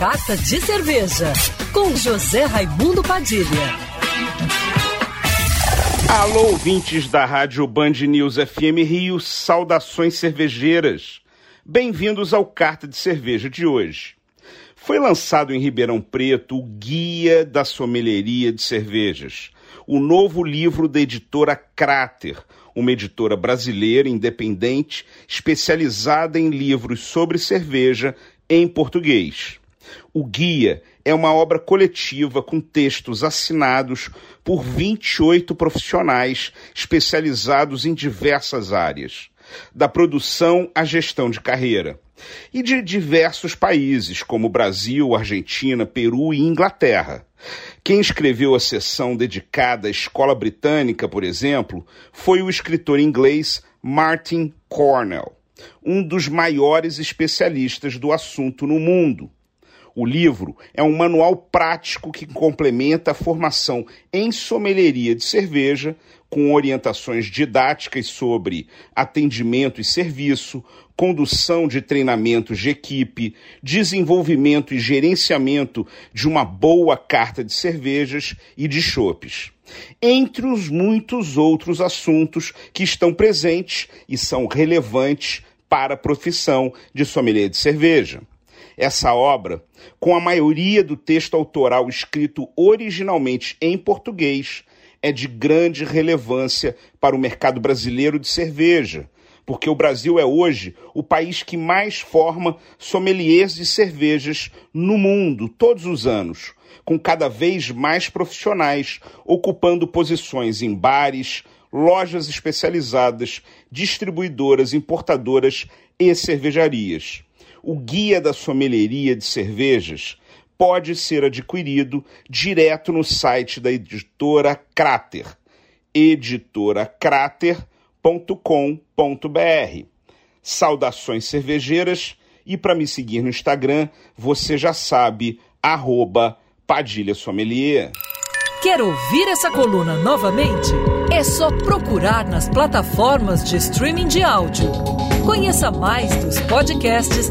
Carta de Cerveja, com José Raimundo Padilha. Alô, ouvintes da Rádio Band News FM Rio, saudações cervejeiras. Bem-vindos ao Carta de Cerveja de hoje. Foi lançado em Ribeirão Preto o Guia da Sommelieria de Cervejas, o novo livro da editora Cráter, uma editora brasileira independente especializada em livros sobre cerveja em português. O guia é uma obra coletiva com textos assinados por 28 profissionais especializados em diversas áreas, da produção à gestão de carreira, e de diversos países, como Brasil, Argentina, Peru e Inglaterra. Quem escreveu a seção dedicada à escola britânica, por exemplo, foi o escritor inglês Martin Cornell, um dos maiores especialistas do assunto no mundo. O livro é um manual prático que complementa a formação em sommelieria de cerveja, com orientações didáticas sobre atendimento e serviço, condução de treinamentos de equipe, desenvolvimento e gerenciamento de uma boa carta de cervejas e de chopes. Entre os muitos outros assuntos que estão presentes e são relevantes para a profissão de sommelier de cerveja. Essa obra, com a maioria do texto autoral escrito originalmente em português, é de grande relevância para o mercado brasileiro de cerveja, porque o Brasil é hoje o país que mais forma sommeliers de cervejas no mundo, todos os anos, com cada vez mais profissionais ocupando posições em bares, lojas especializadas, distribuidoras, importadoras e cervejarias o Guia da Sommelieria de Cervejas pode ser adquirido direto no site da editora Crater, editoracrater.com.br. Saudações cervejeiras e para me seguir no Instagram, você já sabe, arroba Padilha Sommelier. Quer ouvir essa coluna novamente? É só procurar nas plataformas de streaming de áudio. Conheça mais dos podcasts